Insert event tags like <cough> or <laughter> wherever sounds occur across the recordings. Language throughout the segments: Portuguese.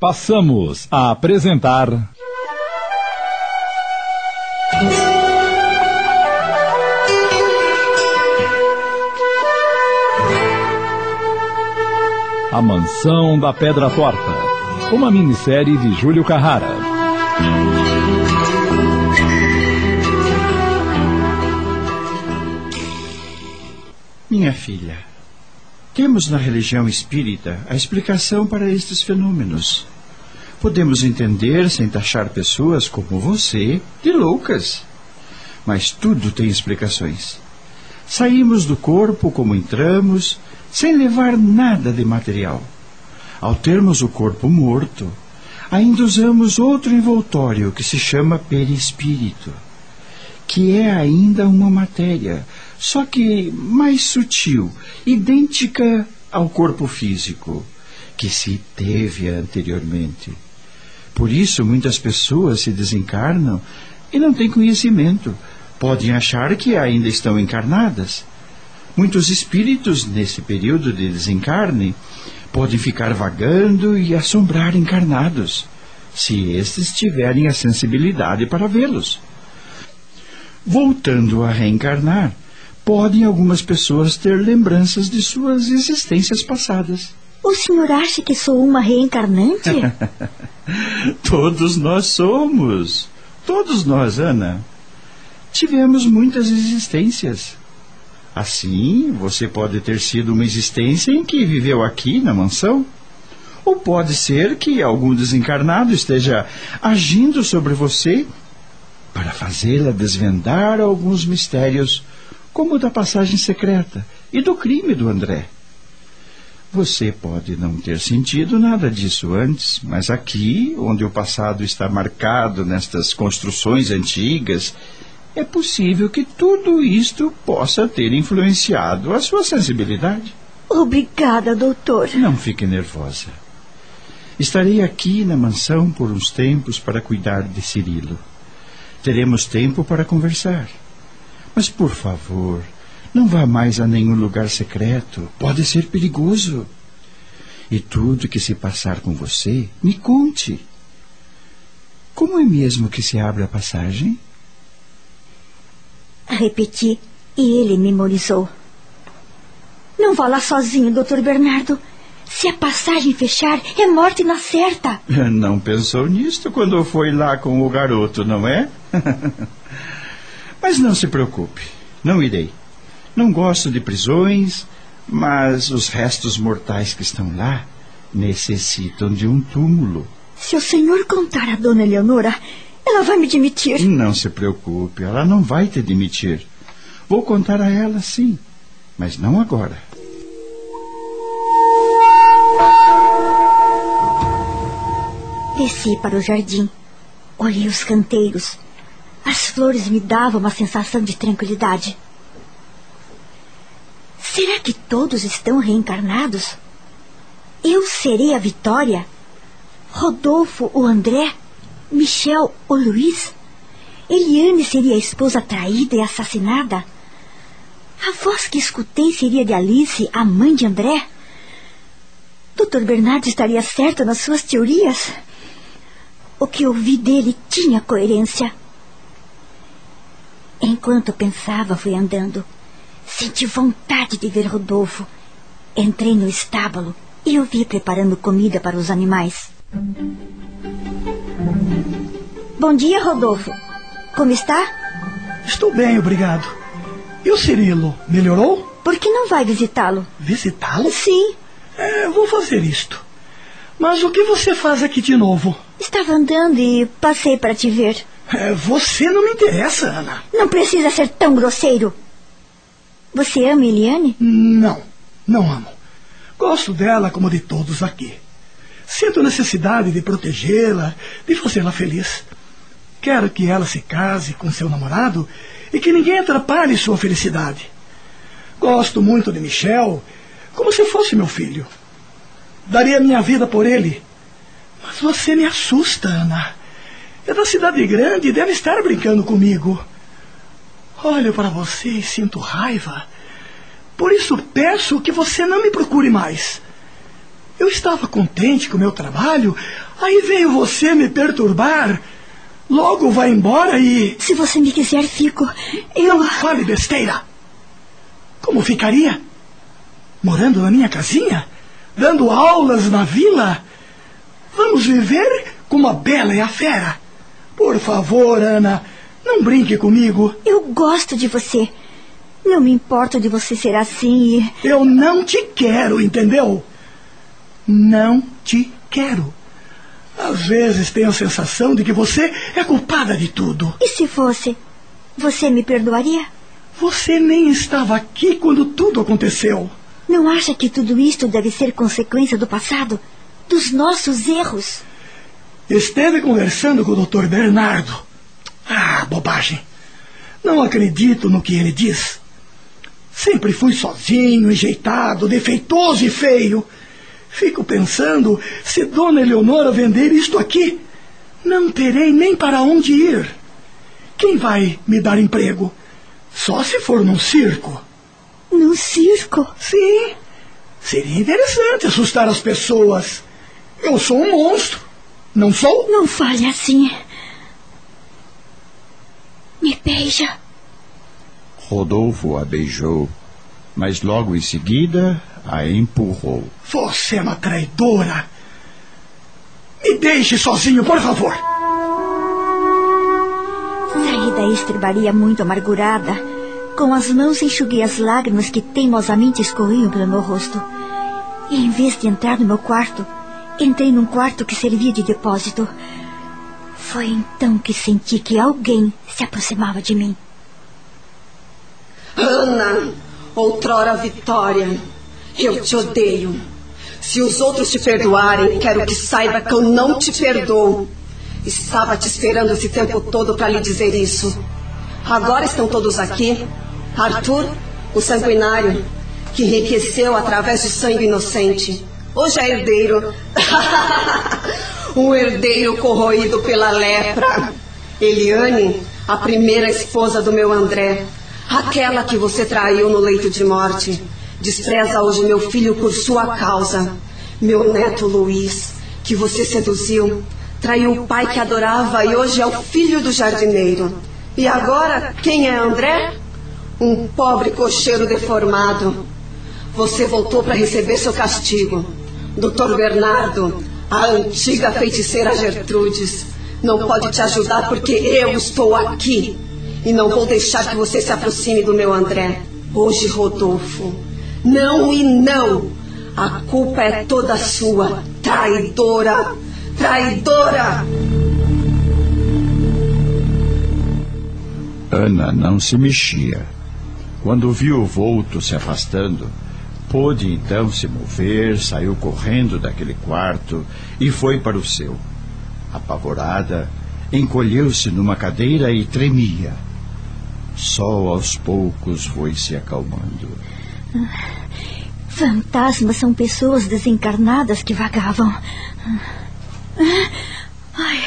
Passamos a apresentar. A Mansão da Pedra Torta. Uma minissérie de Júlio Carrara. Minha filha, temos na religião espírita a explicação para estes fenômenos. Podemos entender sem taxar pessoas como você de loucas. Mas tudo tem explicações. Saímos do corpo como entramos, sem levar nada de material. Ao termos o corpo morto, ainda usamos outro envoltório que se chama perispírito, que é ainda uma matéria, só que mais sutil, idêntica ao corpo físico, que se teve anteriormente. Por isso, muitas pessoas se desencarnam e não têm conhecimento. Podem achar que ainda estão encarnadas. Muitos espíritos, nesse período de desencarne, podem ficar vagando e assombrar encarnados, se estes tiverem a sensibilidade para vê-los. Voltando a reencarnar, podem algumas pessoas ter lembranças de suas existências passadas. O senhor acha que sou uma reencarnante? <laughs> Todos nós somos. Todos nós, Ana. Tivemos muitas existências. Assim, você pode ter sido uma existência em que viveu aqui na mansão. Ou pode ser que algum desencarnado esteja agindo sobre você para fazê-la desvendar alguns mistérios, como o da passagem secreta e do crime do André. Você pode não ter sentido nada disso antes, mas aqui, onde o passado está marcado nestas construções antigas, é possível que tudo isto possa ter influenciado a sua sensibilidade. Obrigada, doutor. Não fique nervosa. Estarei aqui na mansão por uns tempos para cuidar de Cirilo. Teremos tempo para conversar. Mas, por favor, não vá mais a nenhum lugar secreto. Pode ser perigoso. E tudo que se passar com você, me conte. Como é mesmo que se abre a passagem? Repeti e ele memorizou. Não vá lá sozinho, doutor Bernardo. Se a passagem fechar, é morte na certa. Não pensou nisto quando foi lá com o garoto, não é? <laughs> Mas não se preocupe, não irei. Não gosto de prisões, mas os restos mortais que estão lá necessitam de um túmulo. Se o senhor contar a dona Eleonora, ela vai me demitir. Não se preocupe, ela não vai te demitir. Vou contar a ela, sim, mas não agora. Desci para o jardim. Olhei os canteiros. As flores me davam uma sensação de tranquilidade. Será que todos estão reencarnados? Eu serei a Vitória? Rodolfo o André? Michel o Luiz? Eliane seria a esposa traída e assassinada? A voz que escutei seria de Alice, a mãe de André? Dr. Bernardo estaria certo nas suas teorias? O que ouvi dele tinha coerência. Enquanto pensava, fui andando. Senti vontade de ver Rodolfo. Entrei no estábulo e o vi preparando comida para os animais. Bom dia, Rodolfo. Como está? Estou bem, obrigado. E o Cirilo, melhorou? Por que não vai visitá-lo? Visitá-lo? Sim. É, vou fazer isto. Mas o que você faz aqui de novo? Estava andando e passei para te ver. É, você não me interessa, Ana. Não precisa ser tão grosseiro. Você ama Eliane? Não, não amo. Gosto dela como de todos aqui. Sinto necessidade de protegê-la, de fazê-la feliz. Quero que ela se case com seu namorado e que ninguém atrapalhe sua felicidade. Gosto muito de Michel, como se fosse meu filho. Daria minha vida por ele. Você me assusta, Ana. É da cidade grande e deve estar brincando comigo. Olho para você e sinto raiva. Por isso peço que você não me procure mais. Eu estava contente com o meu trabalho Aí veio você me perturbar. Logo vai embora e. Se você me quiser, fico. Eu. Não fale besteira. Como ficaria? Morando na minha casinha? Dando aulas na vila? Vamos viver como a bela e a fera. Por favor, Ana, não brinque comigo. Eu gosto de você. Não me importo de você ser assim e. Eu não te quero, entendeu? Não te quero. Às vezes tenho a sensação de que você é culpada de tudo. E se fosse? Você me perdoaria? Você nem estava aqui quando tudo aconteceu. Não acha que tudo isto deve ser consequência do passado? Dos nossos erros? Esteve conversando com o Dr. Bernardo. Ah, bobagem. Não acredito no que ele diz. Sempre fui sozinho, enjeitado, defeitoso e feio. Fico pensando, se Dona Eleonora vender isto aqui, não terei nem para onde ir. Quem vai me dar emprego? Só se for num circo. Num circo? Sim. Seria interessante assustar as pessoas. Eu sou um monstro. Não sou? Não fale assim. Me beija. Rodolfo a beijou, mas logo em seguida a empurrou. Você é uma traidora. Me deixe sozinho, por favor. Saí da estrebaria muito amargurada. Com as mãos enxuguei as lágrimas que teimosamente escorriam pelo meu rosto. E em vez de entrar no meu quarto, entrei num quarto que servia de depósito. Foi então que senti que alguém se aproximava de mim. Ana, outrora Vitória, eu te odeio. Se os outros te perdoarem, quero que saiba que eu não te perdoo. Estava te esperando esse tempo todo para lhe dizer isso. Agora estão todos aqui. Arthur, o sanguinário, que enriqueceu através de sangue inocente. Hoje é herdeiro. <laughs> um herdeiro corroído pela lepra. Eliane, a primeira esposa do meu André. Aquela que você traiu no leito de morte. Despreza hoje meu filho por sua causa. Meu neto Luiz, que você seduziu. Traiu o pai que adorava e hoje é o filho do jardineiro. E agora, quem é André? Um pobre cocheiro deformado. Você voltou para receber seu castigo. Doutor Bernardo, a antiga feiticeira Gertrudes, não pode te ajudar porque eu estou aqui. E não vou deixar que você se aproxime do meu André. Hoje, Rodolfo. Não e não. A culpa é toda sua. Traidora. Traidora. Ana não se mexia. Quando viu o vulto se afastando, pôde então se mover, saiu correndo daquele quarto e foi para o seu. Apavorada, encolheu-se numa cadeira e tremia. Só aos poucos foi se acalmando. Fantasmas são pessoas desencarnadas que vagavam. Ai.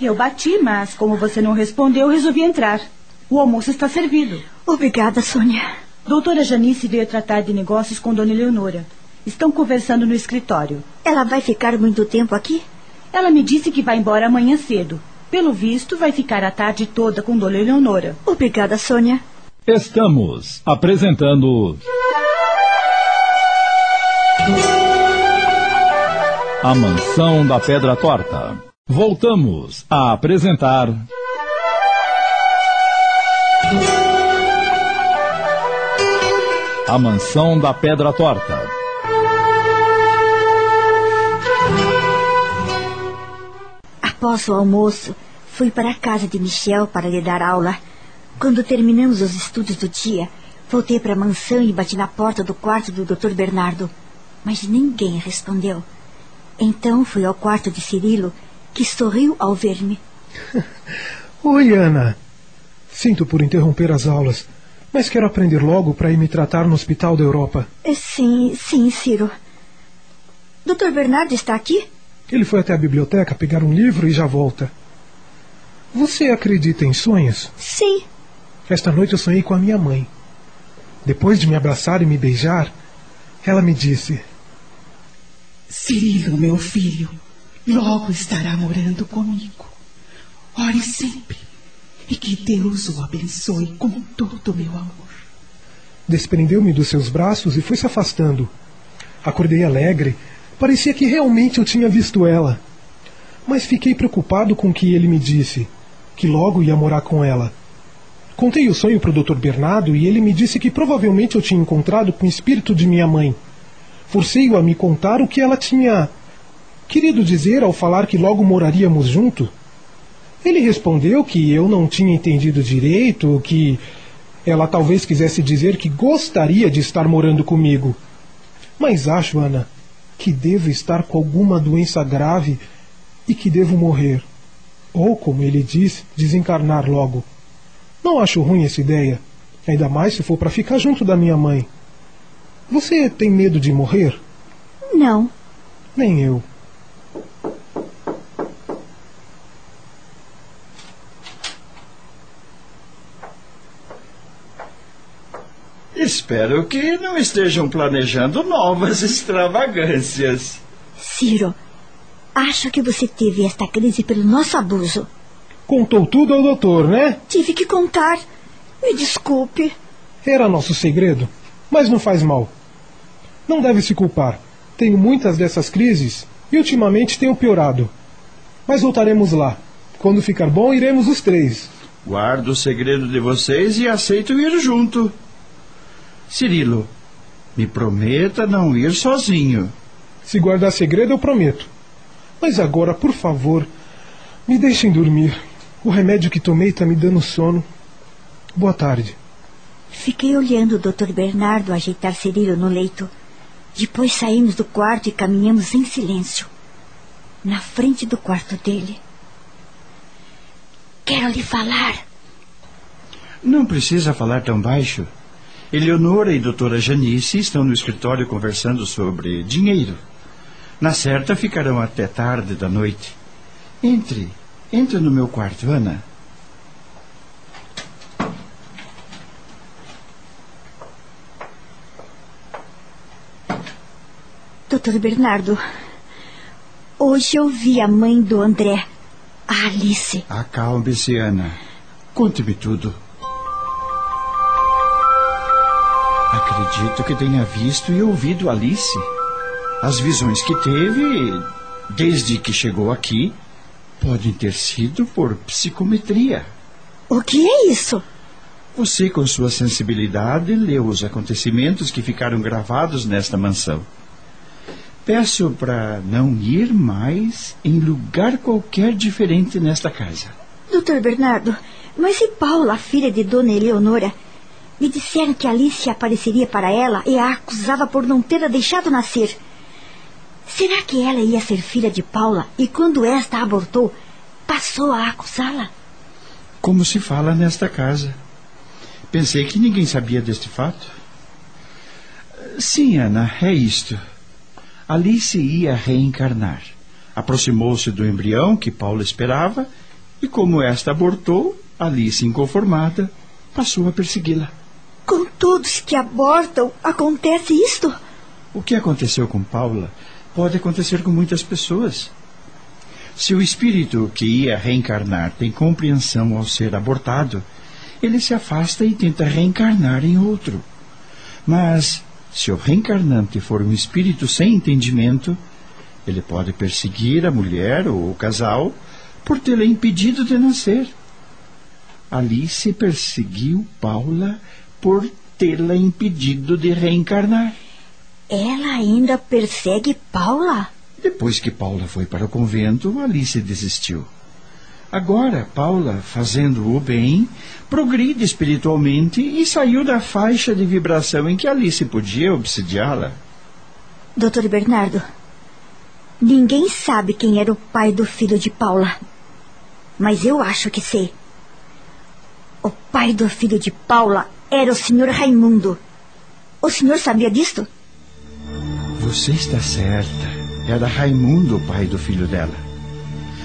Eu bati, mas como você não respondeu, resolvi entrar. O almoço está servido. Obrigada, Sônia. Doutora Janice veio tratar de negócios com Dona Eleonora. Estão conversando no escritório. Ela vai ficar muito tempo aqui? Ela me disse que vai embora amanhã cedo. Pelo visto, vai ficar a tarde toda com Dona Eleonora. Obrigada, Sônia. Estamos apresentando. A Mansão da Pedra Torta. Voltamos a apresentar. A Mansão da Pedra Torta. Após o almoço, fui para a casa de Michel para lhe dar aula. Quando terminamos os estudos do dia, voltei para a mansão e bati na porta do quarto do Dr. Bernardo. Mas ninguém respondeu. Então fui ao quarto de Cirilo, que sorriu ao ver-me. <laughs> Oi, Ana. Sinto por interromper as aulas, mas quero aprender logo para ir me tratar no Hospital da Europa. Sim, sim, Ciro. Dr. Bernardo está aqui? Ele foi até a biblioteca pegar um livro e já volta. Você acredita em sonhos? Sim. Esta noite eu sonhei com a minha mãe. Depois de me abraçar e me beijar, ela me disse: Cirilo, meu filho, logo estará morando comigo. Ore sempre e que Deus o abençoe com todo o meu amor. Desprendeu-me dos seus braços e foi se afastando. Acordei alegre. Parecia que realmente eu tinha visto ela. Mas fiquei preocupado com o que ele me disse, que logo ia morar com ela. Contei o sonho para o Dr. Bernardo e ele me disse que provavelmente eu tinha encontrado com o espírito de minha mãe. Forcei-o a me contar o que ela tinha querido dizer ao falar que logo moraríamos junto. Ele respondeu que eu não tinha entendido direito, que ela talvez quisesse dizer que gostaria de estar morando comigo. Mas acho, Ana, que devo estar com alguma doença grave e que devo morrer. Ou, como ele diz, desencarnar logo. Não acho ruim essa ideia, ainda mais se for para ficar junto da minha mãe. Você tem medo de morrer? Não. Nem eu. Espero que não estejam planejando novas <laughs> extravagâncias. Ciro, acho que você teve esta crise pelo nosso abuso. Contou tudo ao doutor, né? Tive que contar. Me desculpe. Era nosso segredo, mas não faz mal. Não deve se culpar. Tenho muitas dessas crises e ultimamente tenho piorado. Mas voltaremos lá. Quando ficar bom, iremos os três. Guardo o segredo de vocês e aceito ir junto. Cirilo, me prometa não ir sozinho. Se guardar segredo, eu prometo. Mas agora, por favor, me deixem dormir. O remédio que tomei está me dando sono. Boa tarde. Fiquei olhando o Dr. Bernardo ajeitar Cirilo no leito. Depois saímos do quarto e caminhamos em silêncio. Na frente do quarto dele. Quero lhe falar. Não precisa falar tão baixo. Eleonora e doutora Janice estão no escritório conversando sobre dinheiro. Na certa ficarão até tarde da noite. Entre, entre no meu quarto, Ana. Doutor Bernardo, hoje eu vi a mãe do André, a Alice. Acalme-se, Ana. Conte-me tudo. Acredito que tenha visto e ouvido Alice. As visões que teve, desde que chegou aqui, podem ter sido por psicometria. O que é isso? Você, com sua sensibilidade, leu os acontecimentos que ficaram gravados nesta mansão. Peço para não ir mais em lugar qualquer diferente nesta casa. Doutor Bernardo, mas e Paula, filha de Dona Eleonora? Me disseram que Alice apareceria para ela e a acusava por não tê-la deixado nascer. Será que ela ia ser filha de Paula e quando esta abortou, passou a acusá-la? Como se fala nesta casa. Pensei que ninguém sabia deste fato. Sim, Ana, é isto. Alice ia reencarnar. Aproximou-se do embrião que Paula esperava e, como esta abortou, Alice, inconformada, passou a persegui-la. Com todos que abortam, acontece isto? O que aconteceu com Paula pode acontecer com muitas pessoas. Se o espírito que ia reencarnar tem compreensão ao ser abortado, ele se afasta e tenta reencarnar em outro. Mas, se o reencarnante for um espírito sem entendimento, ele pode perseguir a mulher ou o casal por tê-la impedido de nascer. Alice perseguiu Paula por tê-la impedido de reencarnar. Ela ainda persegue Paula? Depois que Paula foi para o convento, Alice desistiu. Agora, Paula, fazendo o bem, progride espiritualmente e saiu da faixa de vibração em que Alice podia obsidiá-la. Doutor Bernardo, ninguém sabe quem era o pai do filho de Paula. Mas eu acho que sei. O pai do filho de Paula era o senhor Raimundo. O senhor sabia disto? Você está certa. Era Raimundo o pai do filho dela.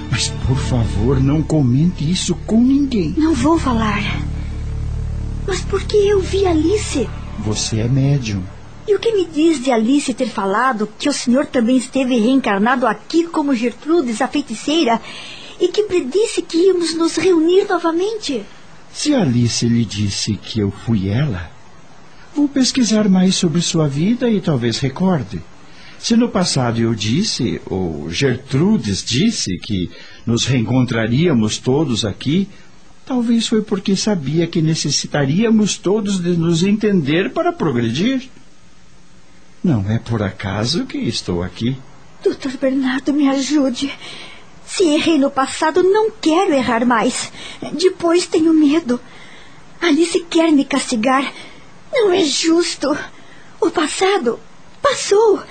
Mas, por favor, não comente isso com ninguém. Não vou falar. Mas por que eu vi Alice? Você é médium. E o que me diz de Alice ter falado que o senhor também esteve reencarnado aqui como Gertrudes, a feiticeira, e que predisse que íamos nos reunir novamente? Se Alice lhe disse que eu fui ela, vou pesquisar mais sobre sua vida e talvez recorde. Se no passado eu disse, ou Gertrudes disse, que nos reencontraríamos todos aqui, talvez foi porque sabia que necessitaríamos todos de nos entender para progredir. Não é por acaso que estou aqui. Doutor Bernardo, me ajude. Se errei no passado, não quero errar mais. Depois tenho medo. Alice quer me castigar. Não é justo. O passado passou.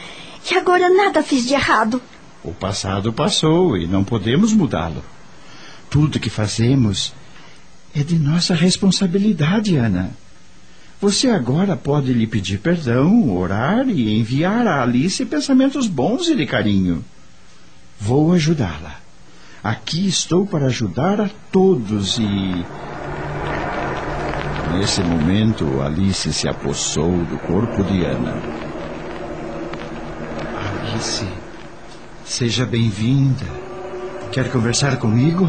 E agora nada fiz de errado. O passado passou e não podemos mudá-lo. Tudo que fazemos é de nossa responsabilidade, Ana. Você agora pode lhe pedir perdão, orar e enviar a Alice pensamentos bons e de carinho. Vou ajudá-la. Aqui estou para ajudar a todos e. Nesse momento, Alice se apossou do corpo de Ana. Alice, seja bem-vinda. Quer conversar comigo?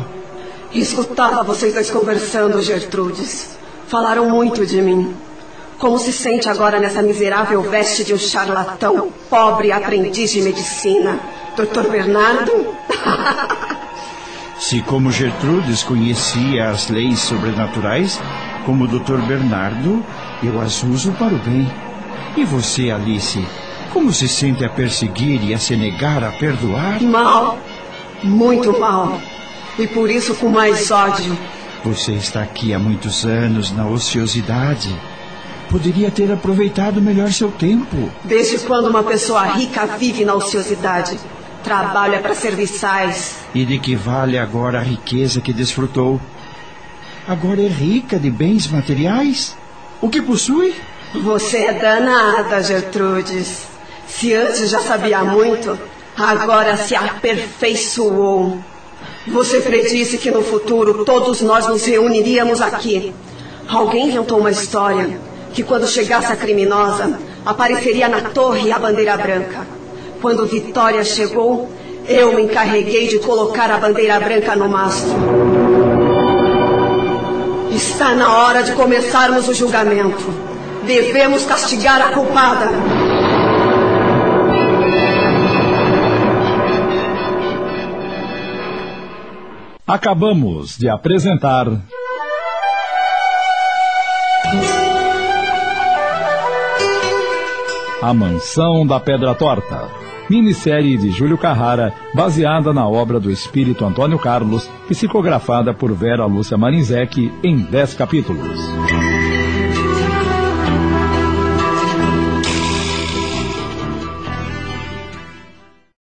Escutava vocês dois conversando, Gertrudes. Falaram muito de mim. Como se sente agora nessa miserável veste de um charlatão, pobre aprendiz de medicina? Doutor Bernardo? <laughs> Se, como Gertrudes conhecia as leis sobrenaturais, como o Dr. Bernardo, eu as uso para o bem. E você, Alice, como se sente a perseguir e a se negar a perdoar? Mal. Muito mal. E por isso com mais ódio. Você está aqui há muitos anos na ociosidade poderia ter aproveitado melhor seu tempo. Desde quando uma pessoa rica vive na ociosidade? Trabalha para serviçais. E de que vale agora a riqueza que desfrutou? Agora é rica de bens materiais? O que possui? Você é danada, Gertrudes. Se antes já sabia muito, agora se aperfeiçoou. Você predisse que no futuro todos nós nos reuniríamos aqui. Alguém inventou uma história que quando chegasse a criminosa, apareceria na torre a bandeira branca. Quando Vitória chegou, eu me encarreguei de colocar a bandeira branca no mastro. Está na hora de começarmos o julgamento. Devemos castigar a culpada. Acabamos de apresentar. A Mansão da Pedra Torta. Minissérie de Júlio Carrara, baseada na obra do espírito Antônio Carlos, psicografada por Vera Lúcia Marinzec em 10 capítulos.